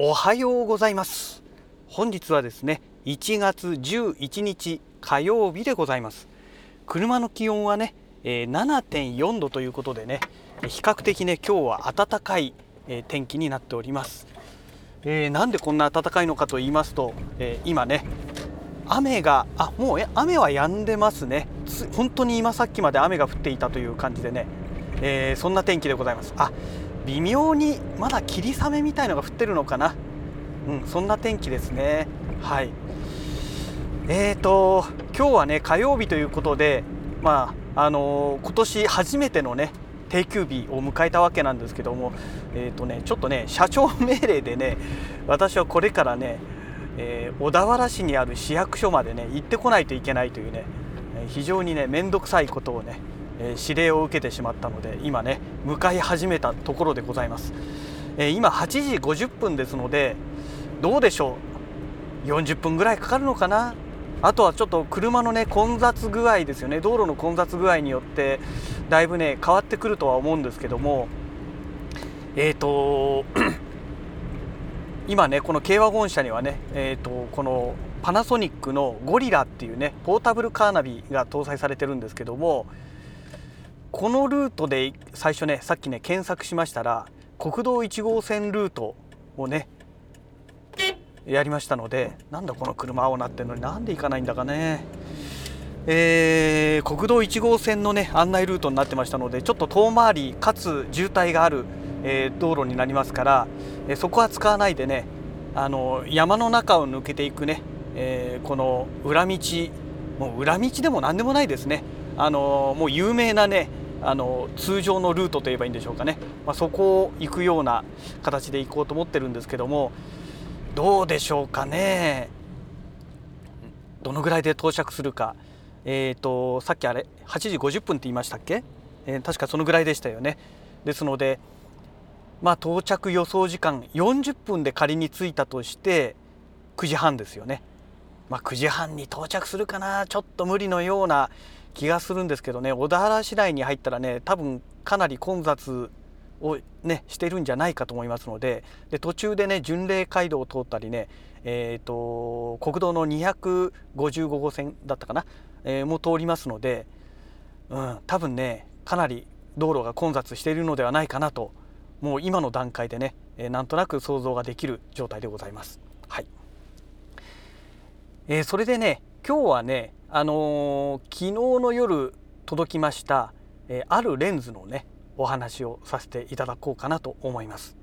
おはようございます。本日はですね1月11日火曜日でございます。車の気温はね、え、7.4度ということでね比較的ね今日は暖かい、え、天気になっております、えー、なんでこんな暖かいのかと言いますと、え今ね雨があもう雨は止んでますね。本当に今さっきまで雨が降っていたという感じでね、えそんな天気でございます。あ微妙にまだ霧雨みたいのが降ってるのかな、うん、そんな天気ですね。はい。えーと今日はね火曜日ということでまああのー、今年初めてのね定休日を迎えたわけなんですけども、えーとね、ちょっとね社長命令でね私はこれからね、えー、小田原市にある市役所までね行ってこないといけないというね非常にね面倒くさいことをねえ指令を受けてしまったので今ね向かい始めたところでございます、え今8時50分ですのでどうでしょう？40分ぐらいかかるのかな？あとはちょっと車のね混雑具合ですよね。道路の混雑具合によってだいぶね変わってくるとは思うんですけどもえっ、ー、と今ねこの軽ワゴン車にはねえっ、ー、とこのパナソニックのゴリラっていうねポータブルカーナビが搭載されてるんですけどもこのルートで最初ねさっきね検索しましたら国道1号線ルートをねやりましたのでなんだこの車青なってんのになんで行かないんだかね。えー、国道1号線のね案内ルートになってましたのでちょっと遠回りかつ渋滞がある、えー、道路になりますから、えー、そこは使わないでねあの山の中を抜けていくね、えこの裏道もう裏道でも何でもないですね。あのもう有名なねあの通常のルートといえばいいんでしょうかね、まあ、そこを行くような形で行こうと思ってるんですけどもどうでしょうかね。どのぐらいで到着するか。えーと、さっきあれ8時50分って言いましたっけ、えー、確かそのぐらいでしたよね。ですのでまあ到着予想時間40分で仮に着いたとして9時半ですよね。まあ9時半に到着するかな。ちょっと無理のような気がするんですけどね小田原市内に入ったらね多分かなり混雑をねしてるんじゃないかと思いますのでで途中でね巡礼街道を通ったりねえーと、国道の255号線だったかな、えー、も通りますので、うん、多分ねかなり道路が混雑しているのではないかなともう今の段階でね、えー、なんとなく想像ができる状態でございます。はいえー、それでね今日はねあのー、昨日の夜届きました、えー、あるレンズのねお話をさせていただこうかなと思います。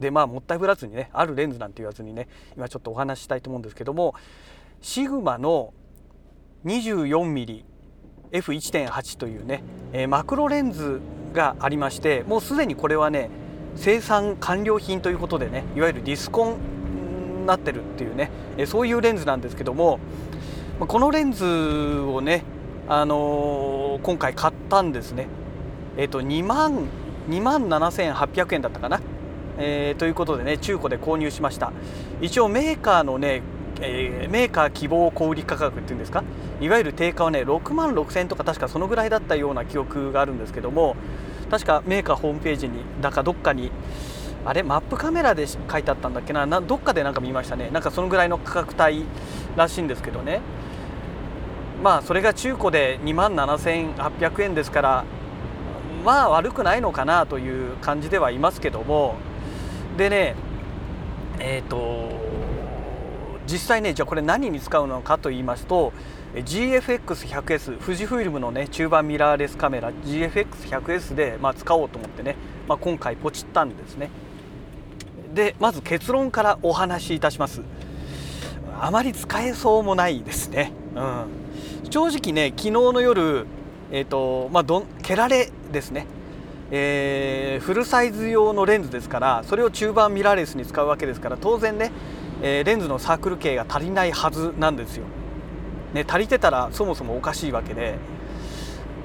でまあもったいぶらずにねあるレンズなんて言わずにね今ちょっとお話ししたいと思うんですけどもシグマの 24mmF1.8 というね、えー、マクロレンズがありましてもうすでにこれはね生産完了品ということでねいわゆるディスコンになってるっていうね、えー、そういうレンズなんですけどもまこのレンズをね、あのー、今回買ったんですね。えっ、ー、と2万2万7800円だったかな、えー、ということでね中古で購入しました。一応メーカーのね、え、メーカー希望小売価格っていうんですか？いわゆる定価はね6万6000円とか確かそのぐらいだったような記憶があるんですけども確かメーカーホームページにだかどっかにあれ？マップカメラで書いてあったんだっけな？などっかでなんか見ましたね。なんかそのぐらいの価格帯らしいんですけどね。まあそれが中古で2万7800円ですからまあ悪くないのかなという感じではいますけども。でねえっ、ー、と実際ねじゃあこれ何に使うのかと言いますと GFX100S 富士フイルムのね中盤ミラーレスカメラ GFX100S で、まあ、使おうと思ってね、まあ、今回ポチったんですね。でまず結論からお話しいたします。あまり使えそうもないですね、うん、正直ね昨日の夜えっ、ー、とまあど蹴られですね。えー、フルサイズ用のレンズですからそれを中盤ミラーレスに使うわけですから当然ね、えー、レンズのサークル径が足りないはずなんですよ。ね、足りてたらそもそもおかしいわけで。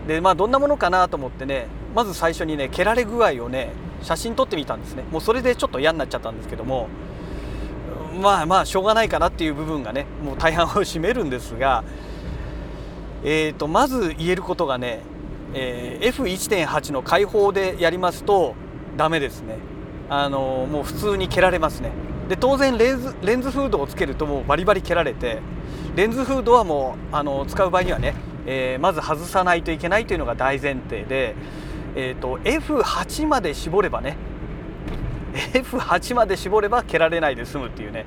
で、まあ、どんなものかなと思ってねまず最初にね蹴られ具合をね写真撮ってみたんですね。もうそれでちょっと嫌になっちゃったんですけどもまあまあしょうがないかなっていう部分がねもう大半を占めるんですが、えーと、まず言えることがね、えー、F1.8 の開放でやりますとダメですね。あのもう普通に蹴られますね。で当然レンズレンズフードをつけるともうバリバリ蹴られてレンズフードはもうあの使う場合にはね、えー、まず外さないといけないというのが大前提で、えーと、F8 まで絞ればね F8 まで絞れば蹴られないで済むっていうね。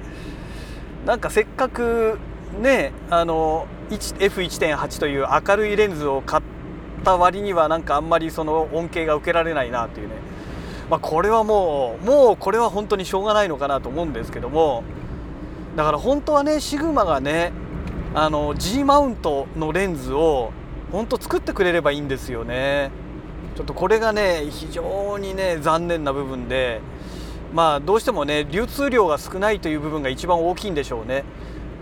なんかせっかくねあの F1.8 という明るいレンズを買った割にはなんかあんまりその恩恵が受けられないなっていうね、まあ、これはもうもうこれは本当にしょうがないのかなと思うんですけども。だから本当はねシグマがねあの G マウントのレンズを本当作ってくれればいいんですよね。ちょっとこれがね非常にね残念な部分で。まあどうしてもね流通量が少ないという部分が一番大きいんでしょうね。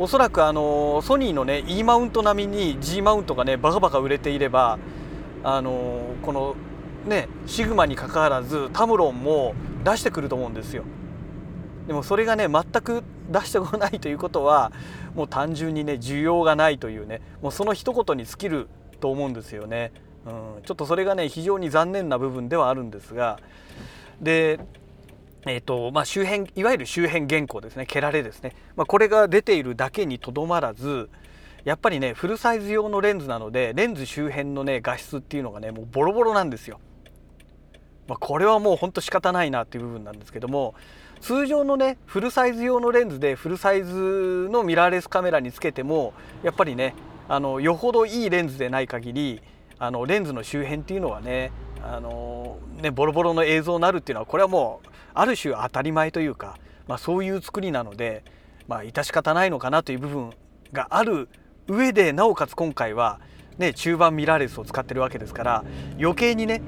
おそらくあのソニーのね E マウント並みに G マウントがねバカバカ売れていればあのこのねシグマにかかわらずタムロンも出してくると思うんですよ。でもそれがね全く出してこないということはもう単純にね需要がないというねもうその一言に尽きると思うんですよね、うん、ちょっとそれがね非常に残念な部分ではあるんですが。でえーとまあ、周辺いわゆる周辺原稿ですね蹴られですね、まあ、これが出ているだけにとどまらずやっぱりねフルサイズ用のレンズなのでレンズ周辺のね画質っていうのがねもうボロボロなんですよ。まあ、これはもうほんと仕方ないなっていう部分なんですけども通常のねフルサイズ用のレンズでフルサイズのミラーレスカメラにつけてもやっぱりねあのよほどいいレンズでない限りあのレンズの周辺っていうのはねあのねボロボロの映像になるっていうのはこれはもうある種当たり前というか、まあ、そういう作りなので、まあ、致し方ないのかなという部分がある上でなおかつ今回は、ね、中盤ミラーレスを使ってるわけですから余計にね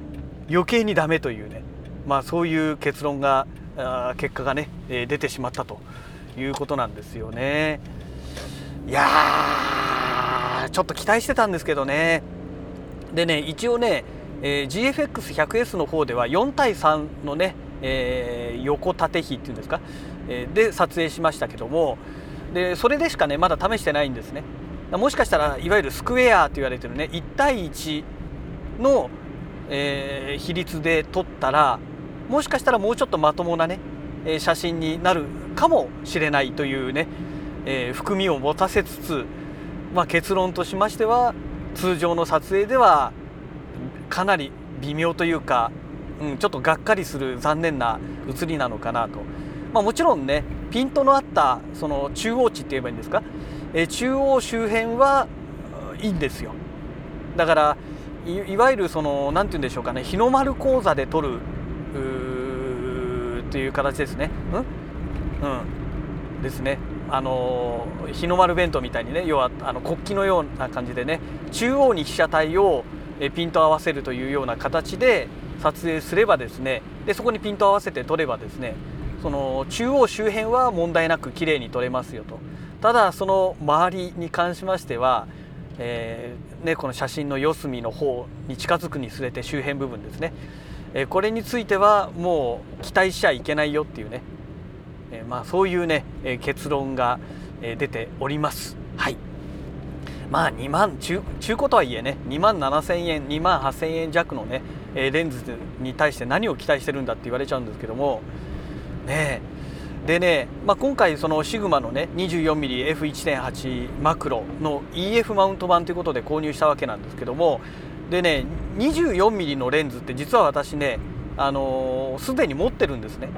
余計にダメというね、まあ、そういう結論が結果がね、出てしまったということなんですよね。いやちょっと期待してたんですけどねでね一応ね、えー、GFX100S の方では4対3のね、えー、横縦比っていうんですか、えー、で撮影しましたけどもでそれでしかねまだ試してないんですね。もしかしたらいわゆるスクエアと言われてるね1対1の、えー、比率で撮ったらもしかしたらもうちょっとまともなね写真になるかもしれないというね、えー、含みを持たせつつ、まあ、結論としましては通常の撮影ではかなり微妙というか、うん、ちょっとがっかりする残念な写りなのかなと、まあ、もちろんねピントのあったその中央値って言えばいいんですか？え中央周辺はいいんですよ。だからいわゆるその何て言うんでしょうかね日の丸講座で取るっていう形ですね。うん、うん、ですね。あの日の丸弁当みたいにね要はあの国旗のような感じでね中央に被写体をピント合わせるというような形で撮影すればですねでそこにピント合わせて撮ればですねその中央周辺は問題なく綺麗に撮れますよと。ただその周りに関しましては、えー、ね、この写真の四隅の方に近づくにつれて周辺部分ですね、え、これについてはもう期待しちゃいけないよっていうね、え、まあ、そういうね、え結論が、出ております。はい。まあ2万中中古とはいえね2万7000円2万8000円弱のねレンズに対して何を期待してるんだって言われちゃうんですけどもねえでね、まあ、今回そのシグマのね 24mmF1.8 マクロの EF マウント版ということで購入したわけなんですけどもでね 24mm のレンズって実は私ねあのす、でに持ってるんですね。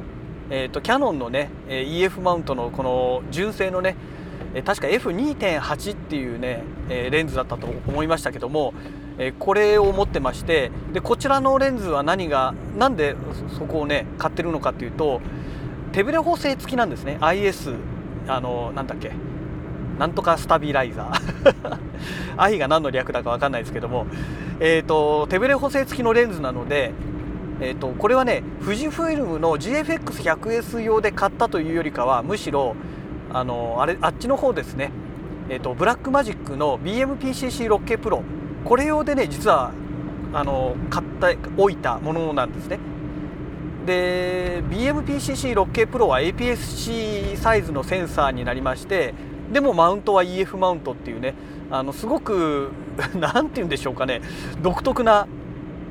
えーと、キヤノンのね EF マウントのこの純正のね確か F2.8 っていうねレンズだったと思いましたけどもこれを持ってましてでこちらのレンズは何が何でそこをね買ってるのかっていうと手ブレ補正付きなんですね。IS あのなんだっけなんとかスタビライザー。I が何の略だか分かんないですけども、えーと、手ブレ補正付きのレンズなので、えーと、これはね富士フイルムの GFX100S 用で買ったというよりかはむしろあのあれあっちの方ですね、えーと、ブラックマジックの BMPCC6K プロ。これ用でね実はあの買っておいたものなんですね。で BMPCC6K プロは APS-C サイズのセンサーになりましてでもマウントは EF マウントっていうねあのすごく 何て言うんでしょうかね。独特な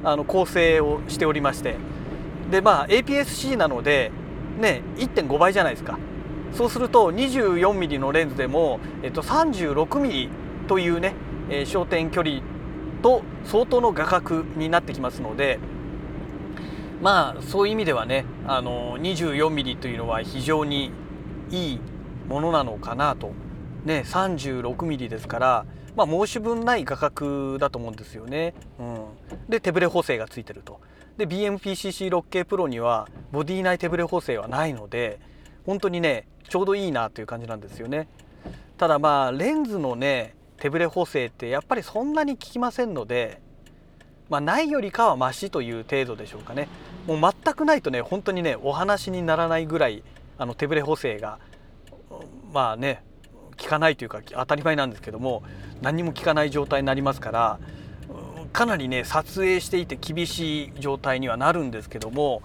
あの構成をしておりまして。でまあ APS-C なのでね1.5倍じゃないですか。そうすると 24mm のレンズでも、えっと、36mm というね、えー、焦点距離と相当の画角になってきますのでまあそういう意味ではねあの 24mm というのは非常にいいものなのかなとね 36mm ですからまあ申し分ない画角だと思うんですよね。うん、で手ブレ補正がついてると。で BMPCC6K プロにはボディ内手ブレ補正はないので本当にねちょうどいいなという感じなんですよね。ただまあレンズのね手ブレ補正ってやっぱりそんなに効きませんので、まあ、ないよりかはマシという程度でしょうかね。もう全くないとね本当にねお話にならないぐらいあの手ブレ補正がまあね効かないというか当たり前なんですけども何も効かない状態になりますからかなりね撮影していて厳しい状態にはなるんですけども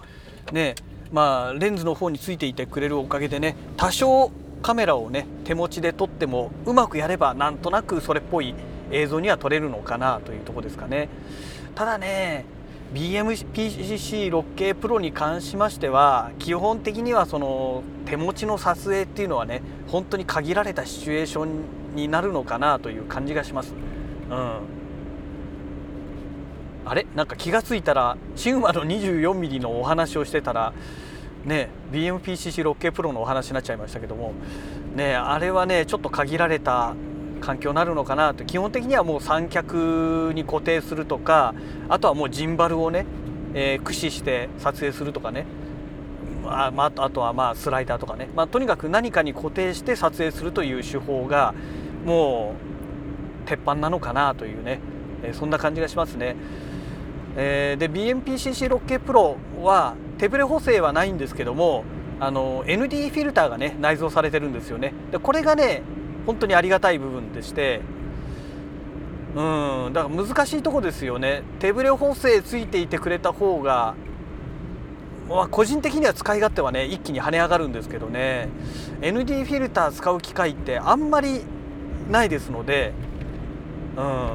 ねまあレンズの方についていてくれるおかげでね多少カメラをね手持ちで撮ってもうまくやればなんとなくそれっぽい映像には撮れるのかなというとこですかね。ただね BMPCC6K プロに関しましては基本的にはその手持ちの撮影っていうのはね本当に限られたシチュエーションになるのかなという感じがします。うんあれ？なんか気が付いたらシグマの 24mm のお話をしてたらね BMPCC6K プロのお話になっちゃいましたけどもねあれはねちょっと限られた環境になるのかなと。基本的にはもう三脚に固定するとかあとはもうジンバルをね、えー、駆使して撮影するとかね。あ,、まあ、あとはまあスライダーとかね、まあ、とにかく何かに固定して撮影するという手法がもう鉄板なのかなというね、えー、そんな感じがしますね。えー、で BMPCC6K プロは手ブレ補正はないんですけどもあの ND フィルターがね内蔵されてるんですよね。でこれがね本当にありがたい部分でしてうんだから難しいとこですよね。手ブレ補正ついていてくれた方がまあ、個人的には使い勝手はね一気に跳ね上がるんですけどね。ND フィルター使う機会ってあんまりないですのでうん。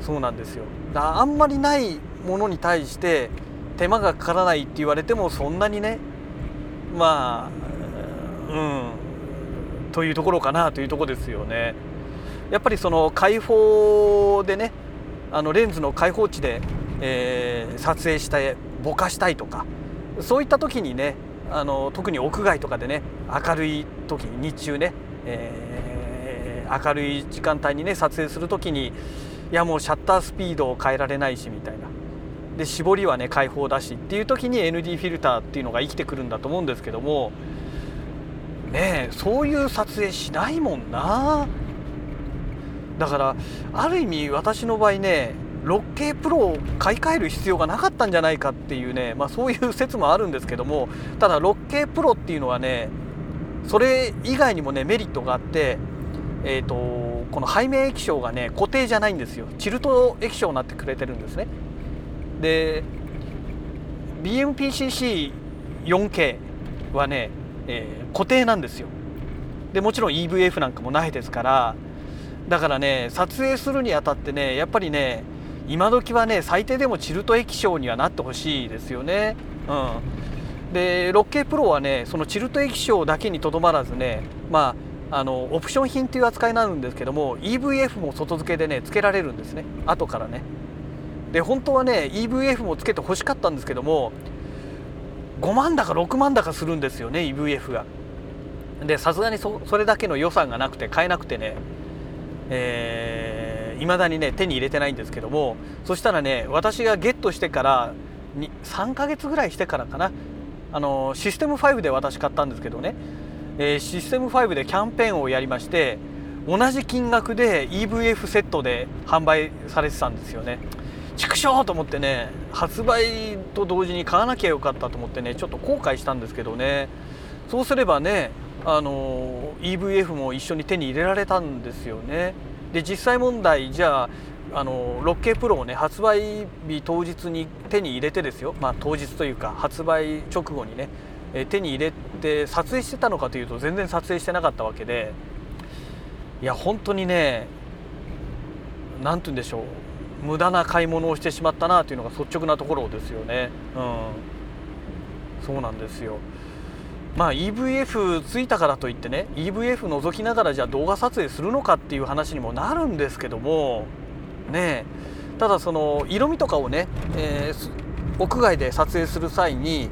そうなんですよ。あんまりないものに対して手間がかからないって言われてもそんなにねまあうんというところかなというところですよね。やっぱりその開放でねあのレンズの開放値で、えー、撮影してぼかしたいとかそういった時にねあの特に屋外とかでね明るい時に日中ね、えー、明るい時間帯にね撮影する時にいやもうシャッタースピードを変えられないしみたいな。で絞りはね開放だしっていう時に ND フィルターっていうのが生きてくるんだと思うんですけどもねそういう撮影しないもんな。だからある意味私の場合ね 6K プロを買い替える必要がなかったんじゃないかっていうね、まあ、そういう説もあるんですけどもただ 6K プロっていうのはねそれ以外にもねメリットがあって、えーと、この背面液晶がね固定じゃないんですよ。チルト液晶になってくれてるんですね。で BMPCC4K はねえー、固定なんですよ。でもちろん EVF なんかもないですからだからね撮影するにあたってねやっぱりね今時はね最低でもチルト液晶にはなってほしいですよね。うん、で 6K プロはねそのチルト液晶だけにとどまらずねまああのオプション品っていう扱いになるんですけども EVF も外付けでね付けられるんですね後からね。で本当はね EVF もつけて欲しかったんですけども5万だか6万だかするんですよね EVF が。でさすがにそれだけの予算がなくて買えなくてねいま、えー、未だにね手に入れてないんですけどもそしたらね私がゲットしてから3ヶ月ぐらいしてからかなあのシステム5で私買ったんですけどね、え、システム5でキャンペーンをやりまして同じ金額で EVF セットで販売されてたんですよね。畜生と思ってね発売と同時に買わなきゃよかったと思ってねちょっと後悔したんですけどね。そうすればねあの EVF も一緒に手に入れられたんですよね。で実際問題じゃああの 6K プロをね発売日当日に手に入れてですよ。まあ当日というか発売直後にねえ手に入れて撮影してたのかというと全然撮影してなかったわけでいや本当にね何て言うんでしょう無駄な買い物をしてしまったなというのが率直なところですよね。うん、そうなんですよまあ EVF ついたからといってね EVF 覗きながらじゃあ動画撮影するのかっていう話にもなるんですけどもねただその色味とかをね、えー、屋外で撮影する際に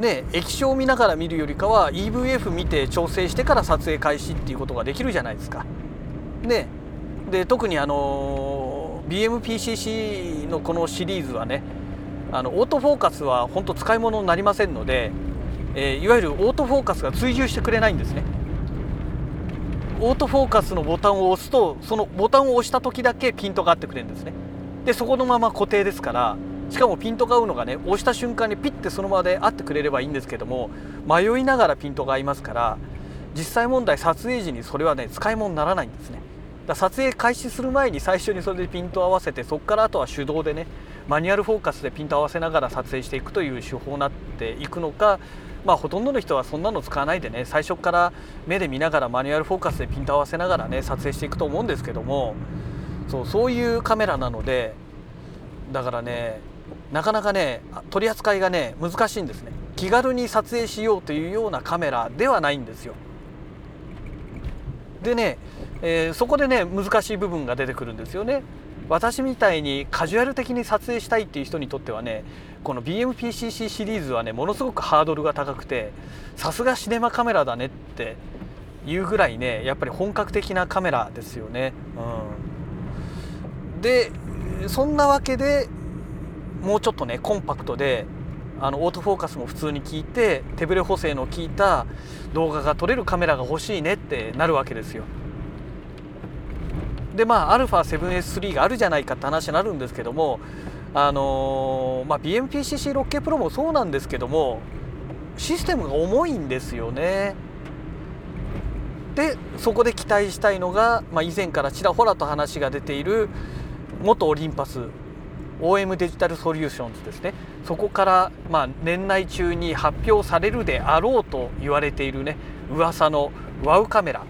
ね液晶を見ながら見るよりかは EVF 見て調整してから撮影開始っていうことができるじゃないですか。ねで特にあの BMPCC のこのシリーズはねあのオートフォーカスは本当使い物になりませんので、えー、いわゆるオートフォーカスが追従してくれないんですね。オートフォーカスのボタンを押すとそのボタンを押した時だけピントが合ってくれるんですね。でそこのまま固定ですからしかもピントが合うのがね押した瞬間にピッてそのままで合ってくれればいいんですけども迷いながらピントが合いますから実際問題撮影時にそれはね使い物にならないんですね。だ撮影開始する前に最初にそれでピントを合わせてそこからあとは手動でねマニュアルフォーカスでピント合わせながら撮影していくという手法になっていくのかまあほとんどの人はそんなの使わないでね最初から目で見ながらマニュアルフォーカスでピント合わせながらね撮影していくと思うんですけどもそうそういうカメラなのでだからねなかなかね取り扱いがね難しいんですね。気軽に撮影しようというようなカメラではないんですよ。でね、えー、そこでね難しい部分が出てくるんですよね。私みたいにカジュアル的に撮影したいっていう人にとってはねこの BMPCC シリーズはねものすごくハードルが高くてさすがシネマカメラだねっていうぐらいねやっぱり本格的なカメラですよね。うん、でそんなわけでもうちょっとねコンパクトであのオートフォーカスも普通に効いて手ブレ補正の効いた動画が撮れるカメラが欲しいねってなるわけですよ。でまあ α7S3 があるじゃないかって話になるんですけどもあのー、まあ、BMPCC6K プロもそうなんですけどもシステムが重いんですよね。でそこで期待したいのが、まあ、以前からちらほらと話が出ている元オリンパス OM デジタルソリューションズですね。そこから、まあ、年内中に発表されるであろうと言われているね噂の WOW カメラ。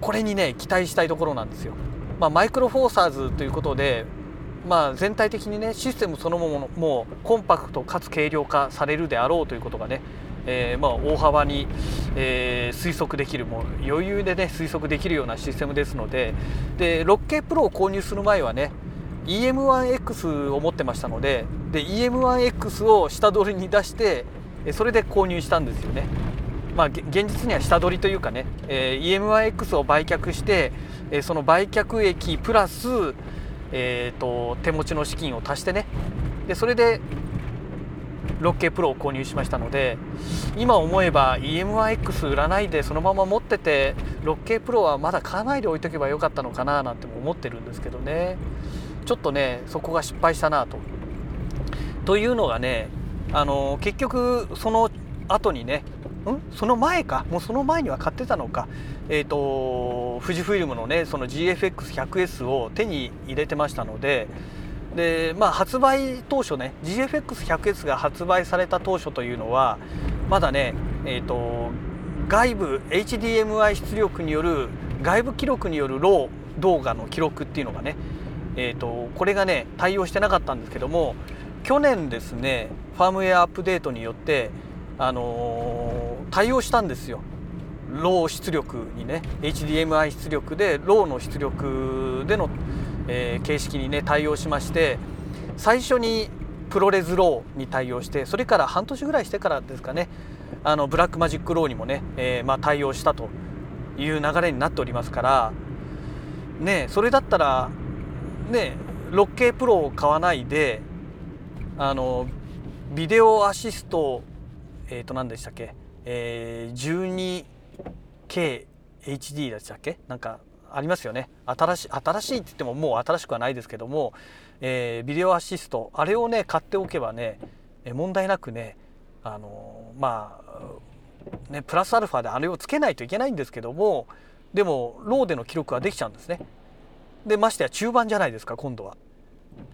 これにね期待したいところなんですよ。まあ、マイクロフォーサーズということで、まあ、全体的にねシステムそのものもコンパクトかつ軽量化されるであろうということがね、えー、まあ大幅に、えー、推測できる。もう余裕でね推測できるようなシステムですので。で 6K プロを購入する前はね EM1X を持ってましたのでで EM1X を下取りに出してそれで購入したんですよね。まあ、現実には下取りというかね、えー、EM1X を売却して、えー、その売却益プラス、えーと、手持ちの資金を足してねでそれで 6K プロを購入しましたので今思えば EM1X 売らないでそのまま持ってて 6K プロはまだ買わないで置いとけばよかったのかななんても思ってるんですけどねちょっとねそこが失敗したなと。というのがねあの結局その後にねん？その前か？もうその前には買ってたのか。えっ、ー、と富士フイルムのねその GFX100S を手に入れてましたのででまあ発売当初ね GFX100S が発売された当初というのはまだねえっ、ー、と外部 HDMI 出力による外部記録によるロー動画の記録っていうのがねえーと、これがね対応してなかったんですけども去年ですねファームウェアアップデートによって、あのー、対応したんですよ。 RAW 出力にね HDMI 出力で RAW の出力での、えー、形式にね対応しまして最初に ProRes RAW に対応してそれから半年ぐらいしてからですかねあの Blackmagic RAW にもね、えー、まあ、対応したという流れになっておりますからねそれだったらね 6K プロを買わないであのビデオアシストえっ、ー、と何でしたっけ、えー、12KHD でしたっけ？なんかありますよね。新しい新しいって言ってももう新しくはないですけども、えー、ビデオアシスト。あれをね買っておけばね問題なくねあのまあねプラスアルファであれをつけないといけないんですけどもでも RAW での記録はできちゃうんですね。でましてや中判じゃないですか今度は。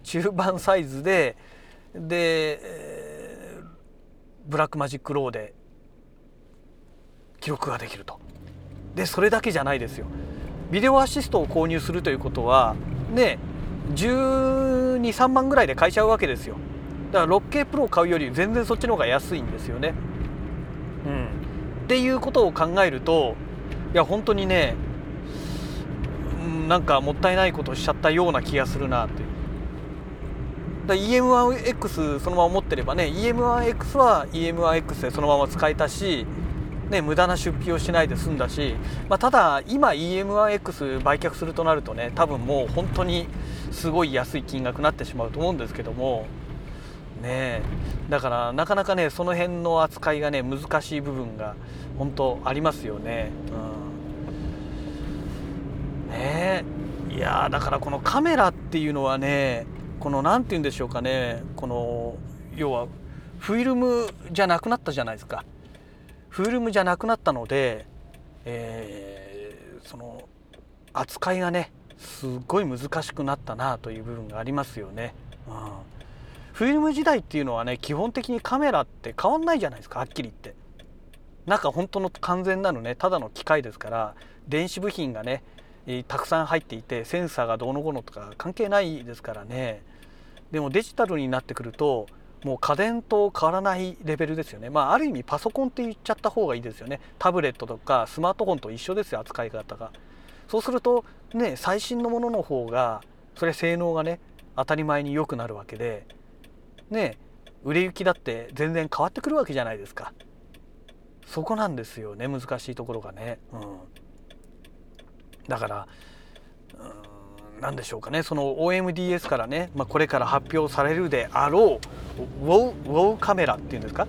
中判サイズでで、えー、 Blackmagic RAW で記録ができると。でそれだけじゃないですよ。ビデオアシストを購入するということはね123万ぐらいで買えちゃうわけですよ。だから 6K プロを買うより全然そっちの方が安いんですよね。うん、っていうことを考えるといや本当にねなんかもったいないことをしちゃったような気がするなってだ EM1X そのまま持ってればね EM1X は EM1X でそのまま使えたし、ね、無駄な出費をしないで済んだし、まあ、ただ今 EM1X 売却するとなるとね多分もう本当にすごい安い金額になってしまうと思うんですけどもねだからなかなかねその辺の扱いがね難しい部分が本当ありますよね。うん、ねいやだからこのカメラっていうのはねこの何て言うんでしょうかねこの要はフィルムじゃなくなったじゃないですかフィルムじゃなくなったので、えー、その扱いがねすごい難しくなったなという部分がありますよね。うん、フィルム時代っていうのはね基本的にカメラって変わんないじゃないですかはっきり言って。中本当の完全なのねただの機械ですから電子部品がねたくさん入っていてセンサーがどうのこうのとか関係ないですからね。でもデジタルになってくるともう家電と変わらないレベルですよね。まあある意味パソコンって言っちゃった方がいいですよね。タブレットとかスマートフォンと一緒ですよ扱い方が。そうするとね最新のものの方がそれ性能がね当たり前に良くなるわけでね売れ行きだって全然変わってくるわけじゃないですか。そこなんですよね難しいところがね。うん。だから何でしょうかね。その OMDS からね、まあ、これから発表されるであろうウォウウォウカメラっていうんですか？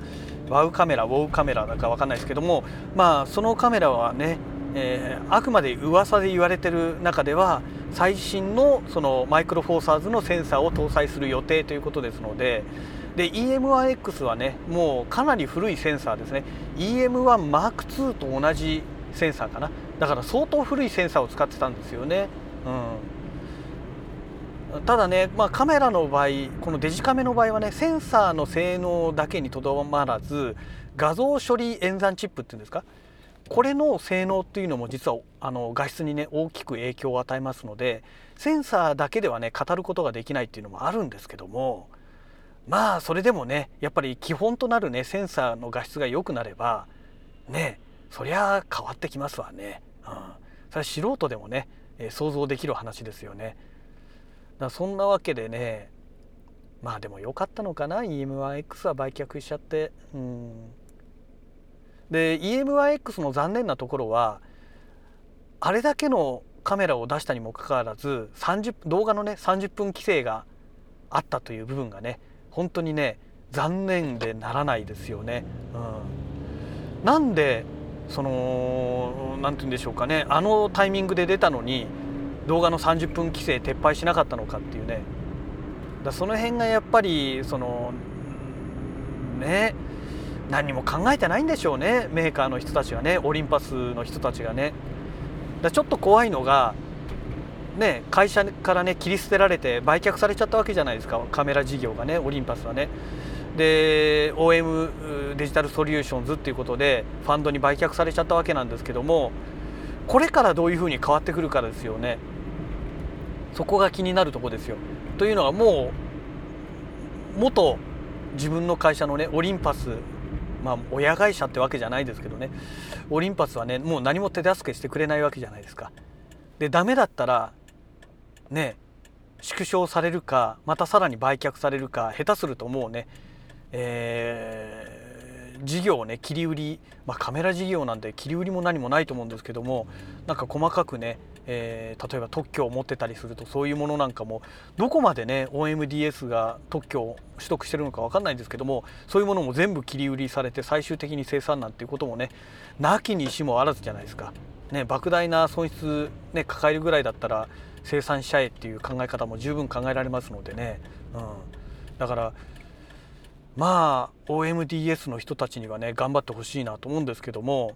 ワウカメラウォウカメラだか分かんないですけどもまあそのカメラはね、えー、あくまで噂で言われてる中では最新のそのマイクロフォーサーズのセンサーを搭載する予定ということですのでで EM1X はねもうかなり古いセンサーですね。EM1M2 と同じセンサーかな。だから相当古いセンサーを使ってたんですよね。うんただね、まあ、カメラの場合このデジカメの場合はねセンサーの性能だけにとどまらず画像処理演算チップっていうんですか？これの性能っていうのも実はあの画質にね大きく影響を与えますのでセンサーだけではね語ることができないっていうのもあるんですけどもまあそれでもねやっぱり基本となるねセンサーの画質が良くなればねそりゃ変わってきますわね。うん、それは素人でもね、え、想像できる話ですよね。だそんなわけでねまあでも良かったのかな EM1X は売却しちゃってうんで EM1X の残念なところはあれだけのカメラを出したにもかかわらず30動画のね30分規制があったという部分がね本当にね残念でならないですよね。うん、なんでその何て言うんでしょうかね。あのタイミングで出たのに動画の30分規制撤廃しなかったのかっていうね。だその辺がやっぱりそのね何も考えてないんでしょうね。メーカーの人たちがね。オリンパスの人たちがね。だちょっと怖いのがね会社からね切り捨てられて売却されちゃったわけじゃないですか。カメラ事業がねオリンパスはね。で OM デジタルソリューションズっていうことでファンドに売却されちゃったわけなんですけどもこれからどういうふうに変わってくるかですよねそこが気になるとこですよ。というのはもう元自分の会社のねオリンパスまあ親会社ってわけじゃないですけどねオリンパスはねもう何も手助けしてくれないわけじゃないですか。でダメだったらね縮小されるかまたさらに売却されるか下手するともうね、えー、事業をね切り売り、まあ、カメラ事業なんで切り売りも何もないと思うんですけどもなんか細かくねえー、例えば特許を持ってたりするとそういうものなんかもどこまでね OMDS が特許を取得してるのか分かんないんですけどもそういうものも全部切り売りされて最終的に生産なんていうこともねなきにしもあらずじゃないですか。ね、莫大な損失、ね、抱えるぐらいだったら生産しちゃえっていう考え方も十分考えられますのでね、うん、だからまあ OMDS の人たちにはね頑張ってほしいなと思うんですけども。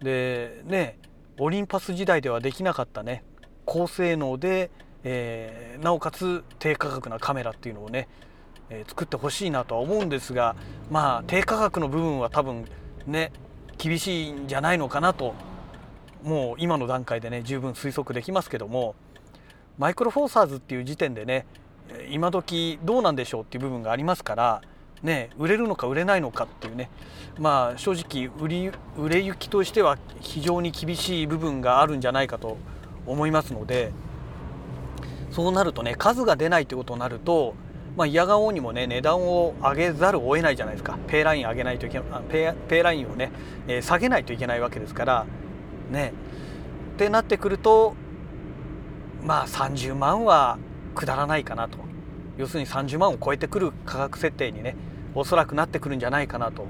でねオリンパス時代ではできなかったね高性能で、えー、なおかつ低価格なカメラっていうのをね、えー、作ってほしいなとは思うんですがまあ低価格の部分は多分ね厳しいんじゃないのかなともう今の段階でね十分推測できますけども。マイクロフォーサーズっていう時点でね今時どうなんでしょうっていう部分がありますからね売れるのか売れないのかっていうね。まあ正直売り売れ行きとしては非常に厳しい部分があるんじゃないかと思いますのでそうなるとね数が出ないということになるとまあ、嫌がおうにもね値段を上げざるを得ないじゃないですか。ペイライン上げないといけペペイラインをね、え、下げないといけないわけですからね。ってなってくるとまあ30万はくだらないかなと。要するに30万を超えてくる価格設定にねおそらくなってくるんじゃないかなと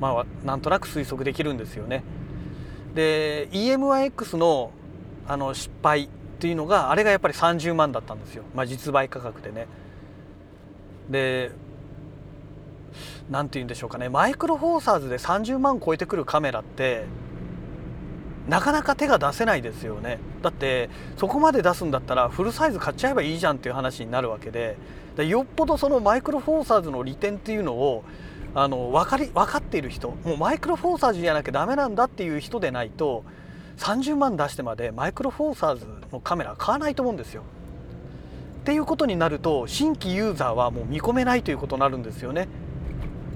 まあなんとなく推測できるんですよね。で EM1X のあの失敗っていうのがあれがやっぱり30万だったんですよ、まあ、実売価格でね。で何て言うんでしょうかねマイクロフォーサーズで30万超えてくるカメラってなかなか手が出せないですよねだってそこまで出すんだったらフルサイズ買っちゃえばいいじゃんっていう話になるわけでよっぽどそのマイクロフォーサーズの利点っていうのをあの分かり分かっている人もうマイクロフォーサーズじゃなきゃダメなんだっていう人でないと30万出してまでマイクロフォーサーズのカメラ買わないと思うんですよ。っていうことになると新規ユーザーはもう見込めないということになるんですよね。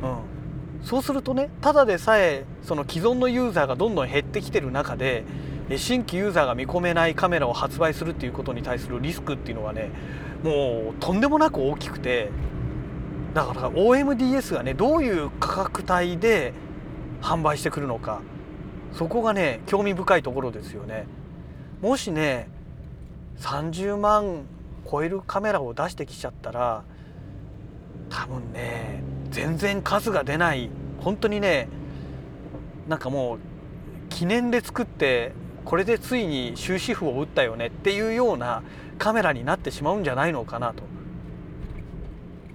うん、そうするとねただでさえその既存のユーザーがどんどん減ってきてる中で新規ユーザーが見込めないカメラを発売するっていうことに対するリスクっていうのはねもうとんでもなく大きくてだから OMDS がねどういう価格帯で販売してくるのかそこがね興味深いところですよね。もしね30万超えるカメラを出してきちゃったら多分ね全然数が出ない本当にねなんかもう記念で作ってこれでついに終止符を打ったよねっていうようなカメラになってしまうんじゃないのかなと。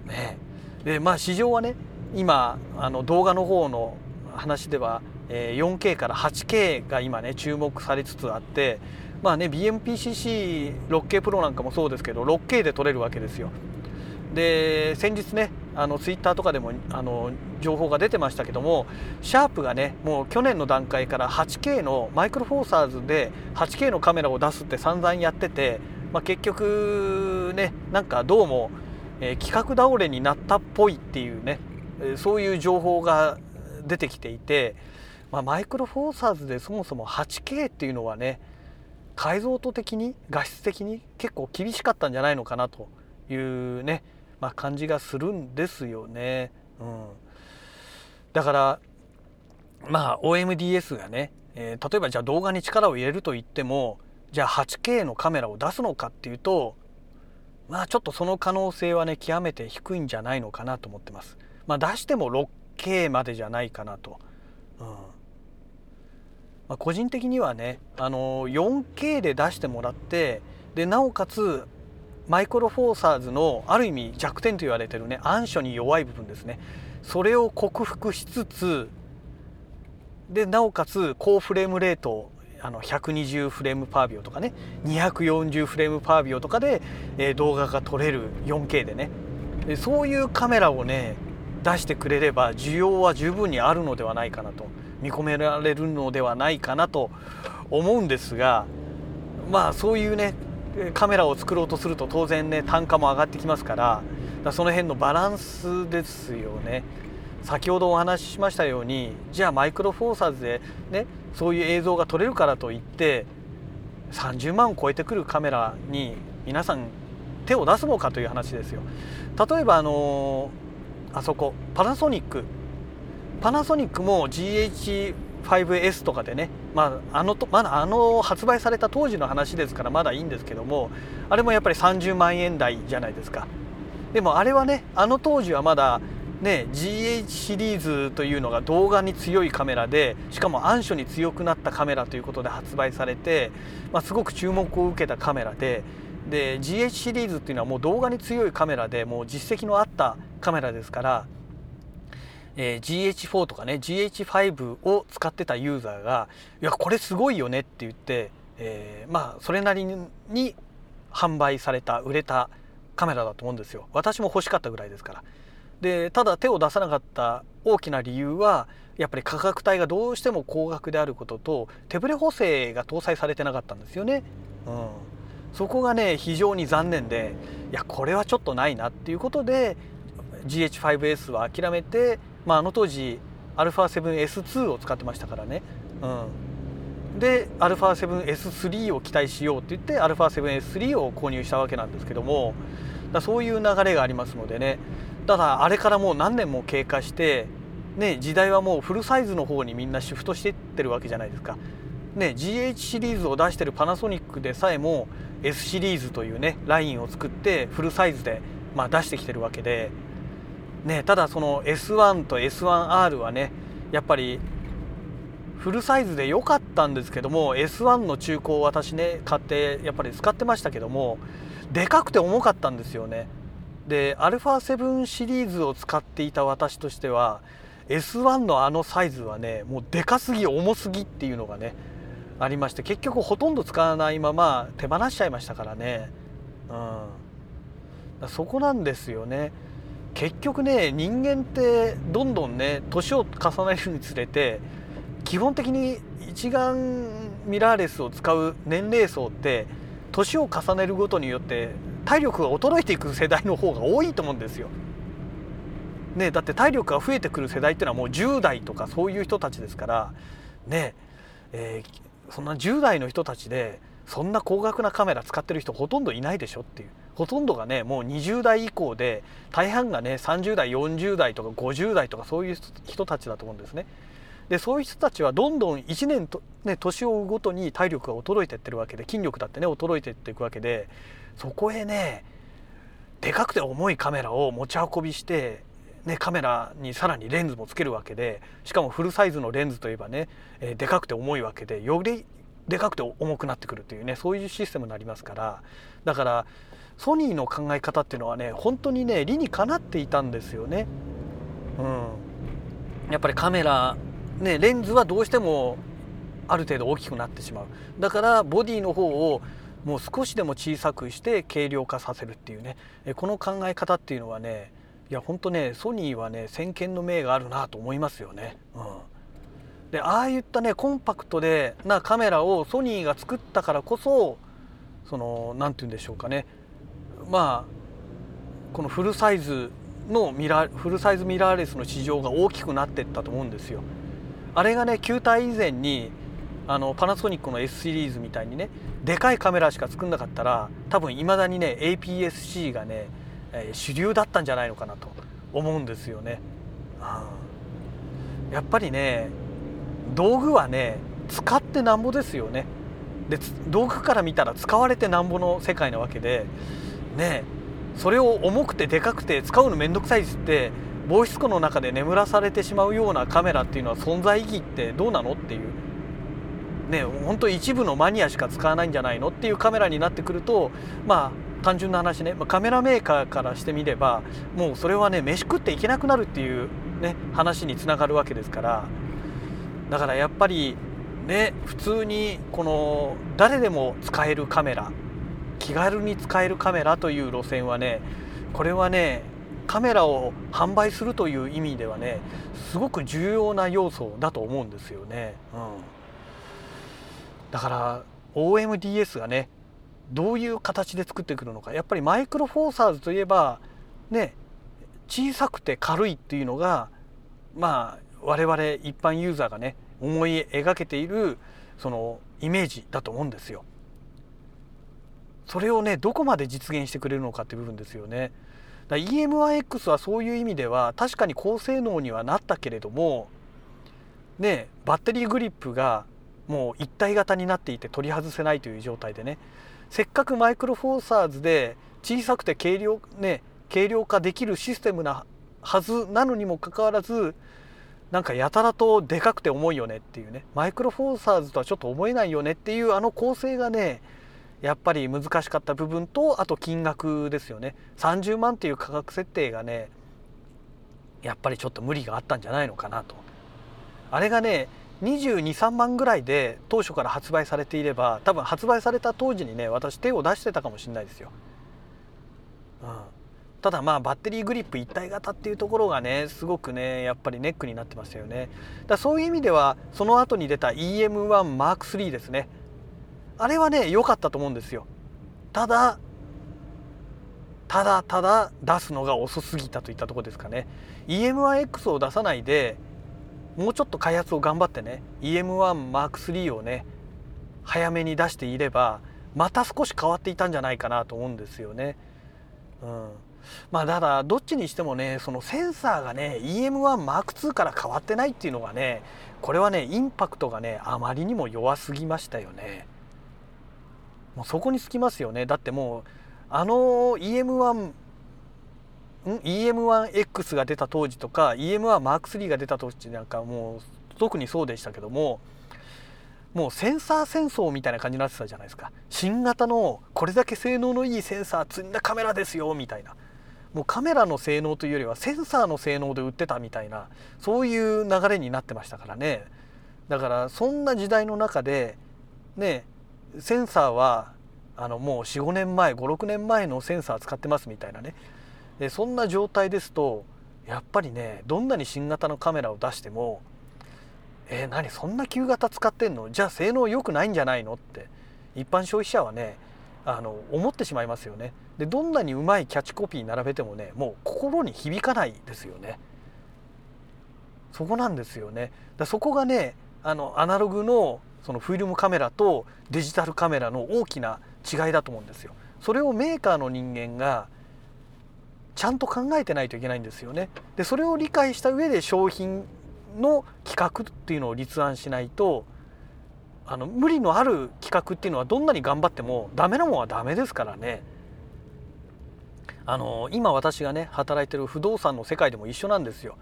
ね、でまあ市場はね今あの動画の方の話では、え 4K から 8K が今ね注目されつつあってまあね BMPCC6K プロなんかもそうですけど 6K で撮れるわけですよ。で先日ねあのツイッターとかでもあの情報が出てましたけどもシャープがねもう去年の段階から 8K のマイクロフォーサーズで 8K のカメラを出すって散々やってて、まあ、結局ねなんかどうも、えー、企画倒れになったっぽいっていうねそういう情報が出てきていて、まあ、マイクロフォーサーズでそもそも 8K っていうのはね解像度的に画質的に結構厳しかったんじゃないのかなというね、まあ、感じがするんですよね。うん、だからまあ OMDS がね、えー、例えばじゃあ動画に力を入れると言ってもじゃあ 8K のカメラを出すのかっていうとまあちょっとその可能性はね極めて低いんじゃないのかなと思ってます。まあ、出しても 6K までじゃないかなと。うんまあ、個人的にはねあの 4K で出してもらってでなおかつマイクロフォーサーズのある意味弱点と言われてるね暗所に弱い部分ですね。それを克服しつつでなおかつ高フレームレートあの120フレームパービオとかね240フレームパービオとかで、えー、動画が撮れる 4K でね。でそういうカメラをね出してくれれば需要は十分にあるのではないかなと見込められるのではないかなと思うんですがまあそういうねカメラを作ろうとすると当然ね単価も上がってきますからその辺のバランスですよね。先ほどお話ししましたようにじゃあマイクロフォーサーズでねそういう映像が撮れるからといって30万を超えてくるカメラに皆さん手を出すのかという話ですよ。例えばあのあそこパナソニックパナソニックも GH 5S とかでね、まあ、あのまだあの発売された当時の話ですからまだいいんですけどもあれもやっぱり30万円台じゃないですか。でもあれはねあの当時はまだね GH シリーズというのが動画に強いカメラでしかも暗所に強くなったカメラということで発売されて、まあ、すごく注目を受けたカメラでで GH シリーズっていうのはもう動画に強いカメラでもう実績のあったカメラですからえー、GH4 とかね GH5 を使ってたユーザーが「いやこれすごいよね」って言って、えー、まあそれなりに販売された売れたカメラだと思うんですよ。私も欲しかったぐらいですから。でただ手を出さなかった大きな理由はやっぱり価格帯がどうしても高額であることと手ブレ補正が搭載されてなかったんですよね、うん、そこがね非常に残念でいやこれはちょっとないなっていうことで GH5S は諦めて、まあ、あの当時 α7S2 を使ってましたからね、うん、で α7S3 を期待しようって言って α7S3 を購入したわけなんですけどもだそういう流れがありますのでねただあれからもう何年も経過してね時代はもうフルサイズの方にみんなシフトしていってるわけじゃないですか。ね、GH シリーズを出してるパナソニックでさえも S シリーズというねラインを作ってフルサイズで、まあ、出してきてるわけで、 ね、ただその S1 と S1R はねやっぱりフルサイズで良かったんですけども S1 の中古を私ね買ってやっぱり使ってましたけどもでかくて重かったんですよね。で α7 シリーズを使っていた私としては S1 のあのサイズはねもうでかすぎ重すぎっていうのがねありまして結局ほとんど使わないまま手放しちゃいましたからね、うん、そこなんですよね。結局ね人間ってどんどんね年を重ねるにつれて基本的に一眼ミラーレスを使う年齢層って年を重ねるごとによって体力が衰えていく世代の方が多いと思うんですよ。ね、だって体力が増えてくる世代っていうのはもう10代とかそういう人たちですからねえー、そんな10代の人たちでそんな高額なカメラ使ってる人ほとんどいないでしょっていうほとんどがねもう20代以降で大半がね30代40代とか50代とかそういう人たちだと思うんですね。でそういう人たちはどんどん1年と、ね、年を追うごとに体力が衰えていってるわけで筋力だってね衰えていっていくわけでそこへねでかくて重いカメラを持ち運びして、ね、カメラにさらにレンズもつけるわけでしかもフルサイズのレンズといえばね、えでかくて重いわけでよりでかくて重くなってくるというねそういうシステムになりますから。だからソニーの考え方っていうのはね本当にね理にかなっていたんですよね。うん、やっぱりカメラね、レンズはどうしてもある程度大きくなってしまう。だからボディの方をもう少しでも小さくして軽量化させるっていうね。この考え方っていうのはねいや本当ねソニーはね先見の明があるなと思いますよね。うん、でああいったねコンパクトでなカメラをソニーが作ったからこそその何て言うんでしょうかねまあこのフルサイズのミラフルサイズミラーレスの市場が大きくなってったと思うんですよ。あれがね球体以前にあのパナソニックの S シリーズみたいにねでかいカメラしか作んなかったら多分いまだにね APS-C がね、えー、主流だったんじゃないのかなと思うんですよね。うんやっぱりね道具はね使ってなんぼですよね。で道具から見たら使われてなんぼの世界なわけでねそれを重くてでかくて使うの面倒くさいですって防湿庫の中で眠らされてしまうようなカメラっていうのは存在意義ってどうなのっていうね本当一部のマニアしか使わないんじゃないのっていうカメラになってくるとまあ単純な話ねまあカメラメーカーからしてみればもうそれはね飯食っていけなくなるっていうね話につながるわけですからだからやっぱりね普通にこの誰でも使えるカメラ気軽に使えるカメラという路線はねこれはねカメラを販売するという意味ではねすごく重要な要素だと思うんですよね。うん、だから OMDS がねどういう形で作ってくるのかやっぱりマイクロフォーサーズといえばね小さくて軽いっていうのがまあ我々一般ユーザーがね思い描けているそのイメージだと思うんですよ。それをねどこまで実現してくれるのかって部分ですよね。EM1X はそういう意味では確かに高性能にはなったけれどもねバッテリーグリップがもう一体型になっていて取り外せないという状態でねせっかくマイクロフォーサーズで小さくて軽量,、ね、軽量化できるシステムなはずなのにもかかわらずなんかやたらとでかくて重いよねっていうね。マイクロフォーサーズとはちょっと思えないよねっていうあの構成がねやっぱり難しかった部分とあと金額ですよね。30万っていう価格設定がねやっぱりちょっと無理があったんじゃないのかなと。あれがね223万ぐらいで当初から発売されていれば多分発売された当時にね私手を出してたかもしれないですよ、うん、ただまあバッテリーグリップ一体型っていうところがねすごくねやっぱりネックになってましたよねだそういう意味ではその後に出た EM1M3 ですねあれはね良かったと思うんですよ。ただただただ出すのが遅すぎたといったとこですかね EM1X を出さないでもうちょっと開発を頑張ってね EM1M3 をね早めに出していればまた少し変わっていたんじゃないかなと思うんですよね。うん、まあただどっちにしてもねそのセンサーがね EM1M2 から変わってないっていうのがねこれはねインパクトがねあまりにも弱すぎましたよね。もうそこにつきますよね。だってもうあの EM1 EM1X が出た当時とか EM1M3 が出た当時なんかもう特にそうでしたけどももうセンサー戦争みたいな感じになってたじゃないですか。新型のこれだけ性能のいいセンサー積んだカメラですよみたいな。もうカメラの性能というよりはセンサーの性能で売ってたみたいなそういう流れになってましたからね。だからそんな時代の中でねセンサーはあのもう45年前56年前のセンサー使ってますみたいなね。でそんな状態ですとやっぱりねどんなに新型のカメラを出してもえー、何そんな旧型使ってんの？じゃあ性能良くないんじゃないの？って一般消費者はねあの思ってしまいますよね。でどんなにうまいキャッチコピー並べてもねもう心に響かないですよね。そこなんですよね。だそこがねあのアナログのそのフィルムカメラとデジタルカメラの大きな違いだと思うんですよ。それをメーカーの人間がちゃんと考えてないといけないんですよね。でそれを理解した上で商品の企画っていうのを立案しないとあの無理のある企画っていうのはどんなに頑張ってもダメなもんはダメですからね。あの今私がね働いてる不動産の世界でも一緒なんですよ。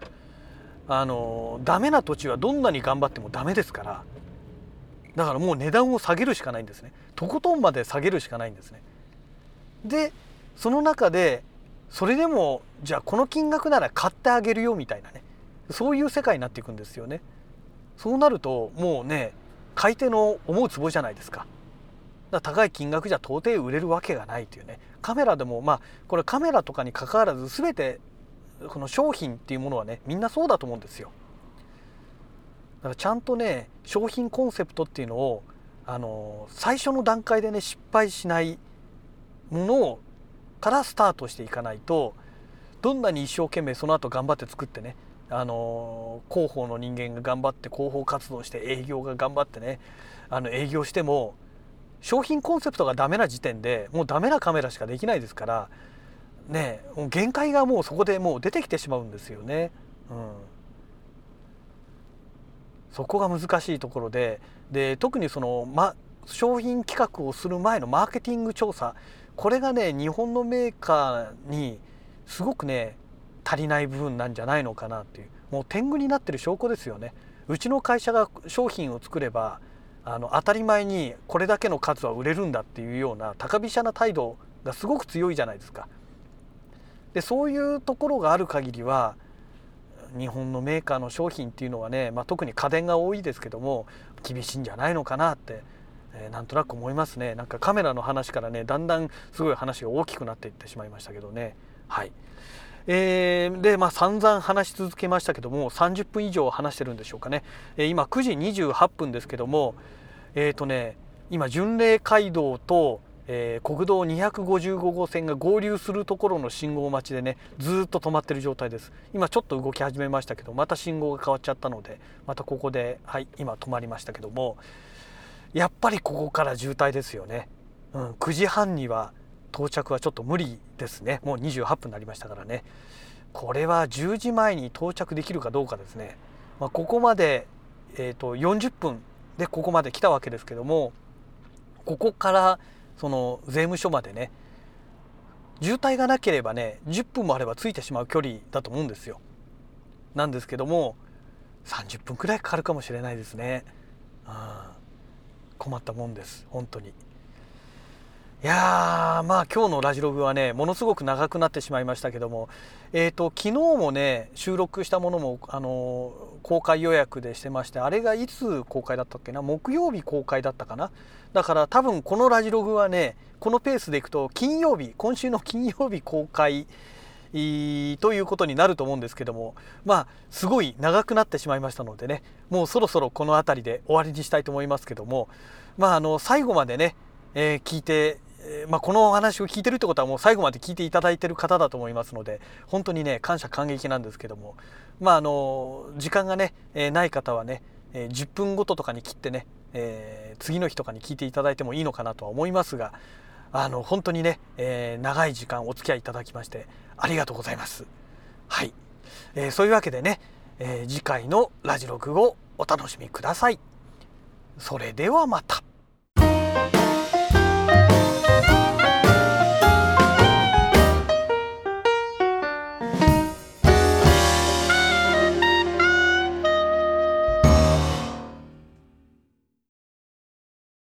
あのダメな土地はどんなに頑張ってもダメですからだからもう値段を下げるしかないんですねとことんまで下げるしかないんですねでその中でそれでもじゃあこの金額なら買ってあげるよみたいなねそういう世界になっていくんですよね。そうなるともうね買い手の思うツボじゃないですか。だから高い金額じゃ到底売れるわけがないというねカメラでもまあこれカメラとかにかかわらず全てこの商品っていうものはねみんなそうだと思うんですよ。だからちゃんとね商品コンセプトっていうのをあの最初の段階でね失敗しないものをからスタートしていかないとどんなに一生懸命その後頑張って作ってねあの広報の人間が頑張って広報活動して営業が頑張ってねあの営業しても商品コンセプトがダメな時点でもうダメなカメラしかできないですからね限界がもうそこでもう出てきてしまうんですよね。うん、そこが難しいところでで特にその、ま、商品企画をする前のマーケティング調査これがね日本のメーカーにすごくね足りない部分なんじゃないのかなっていうもう天狗になってる証拠ですよねうちの会社が商品を作ればあの当たり前にこれだけの数は売れるんだっていうような高飛車な態度がすごく強いじゃないですか。でそういうところがある限りは日本のメーカーの商品っていうのはね、まあ、特に家電が多いですけども厳しいんじゃないのかなって、えー、なんとなく思いますねなんかカメラの話からねだんだんすごい話が大きくなっていってしまいましたけどねはい。えー、でまあ散々話し続けましたけども30分以上話してるんでしょうかね、えー、今9時28分ですけどもえっ、ー、とね今巡礼街道と、えー、国道255号線が合流するところの信号待ちでねずっと止まってる状態です。今ちょっと動き始めましたけどまた信号が変わっちゃったのでまたここではい今止まりましたけどもやっぱりここから渋滞ですよね、うん、9時半には到着はちょっと無理ですね。もう28分になりましたからね。これは10時前に到着できるかどうかですね、まあ、ここまで、えー、と40分でここまで来たわけですけどもここからその税務署までね渋滞がなければね10分もあればついてしまう距離だと思うんですよ。なんですけども30分くらいかかるかもしれないですね、うん、困ったもんです。本当に。いやまあ今日のラジログはねものすごく長くなってしまいましたけどもえーと、昨日もね収録したものもあの公開予約でしてましてあれがいつ公開だったっけな？木曜日公開だったかな？だから多分このラジログはねこのペースでいくと金曜日今週の金曜日公開ということになると思うんですけどもまあすごい長くなってしまいましたのでねもうそろそろこの辺りで終わりにしたいと思いますけどもまああの最後までね、えー、聞いてえ、まあ、このお話を聞いてるってことはもう最後まで聞いていただいてる方だと思いますので本当にね感謝感激なんですけどもまああの時間がね、えー、ない方はね、え10分ごととかに切ってね、え次の日とかに聞いていただいてもいいのかなとは思いますがあの本当にね、え長い時間お付き合いいただきましてありがとうございます。はい、えそういうわけでね、え次回のラジログをお楽しみください。それではまた。